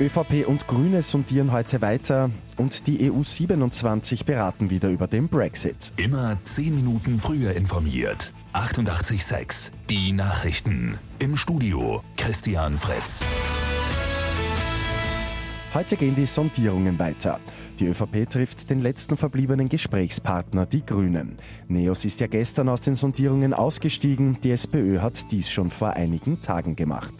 ÖVP und Grüne sondieren heute weiter und die EU 27 beraten wieder über den Brexit. Immer 10 Minuten früher informiert. 88.6 Die Nachrichten. Im Studio Christian Fritz. Heute gehen die Sondierungen weiter. Die ÖVP trifft den letzten verbliebenen Gesprächspartner, die Grünen. Neos ist ja gestern aus den Sondierungen ausgestiegen. Die SPÖ hat dies schon vor einigen Tagen gemacht.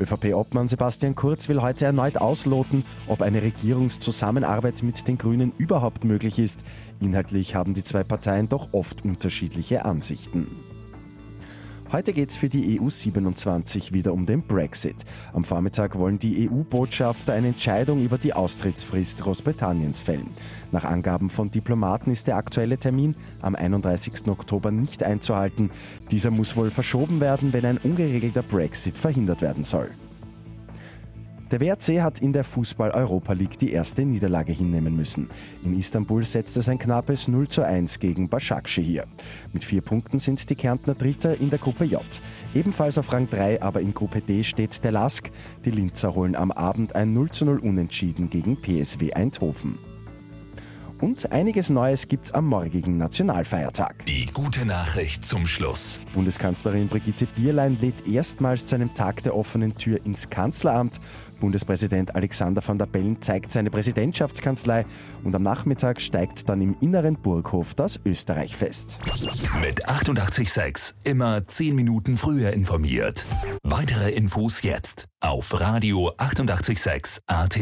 ÖVP-Obmann Sebastian Kurz will heute erneut ausloten, ob eine Regierungszusammenarbeit mit den Grünen überhaupt möglich ist. Inhaltlich haben die zwei Parteien doch oft unterschiedliche Ansichten. Heute geht es für die EU 27 wieder um den Brexit. Am Vormittag wollen die EU-Botschafter eine Entscheidung über die Austrittsfrist Großbritanniens fällen. Nach Angaben von Diplomaten ist der aktuelle Termin am 31. Oktober nicht einzuhalten. Dieser muss wohl verschoben werden, wenn ein ungeregelter Brexit verhindert werden soll. Der WRC hat in der Fußball-Europa League die erste Niederlage hinnehmen müssen. In Istanbul setzt es ein knappes 0 zu 1 gegen Başakşehir. Mit vier Punkten sind die Kärntner Dritter in der Gruppe J. Ebenfalls auf Rang 3, aber in Gruppe D steht der Lask. Die Linzer holen am Abend ein 0 zu 0 Unentschieden gegen PSW Eindhoven. Und einiges Neues gibt's am morgigen Nationalfeiertag. Die gute Nachricht zum Schluss. Bundeskanzlerin Brigitte Bierlein lädt erstmals zu einem Tag der offenen Tür ins Kanzleramt. Bundespräsident Alexander van der Bellen zeigt seine Präsidentschaftskanzlei und am Nachmittag steigt dann im inneren Burghof das Österreichfest. Mit 886 immer 10 Minuten früher informiert. Weitere Infos jetzt auf Radio 886 AT.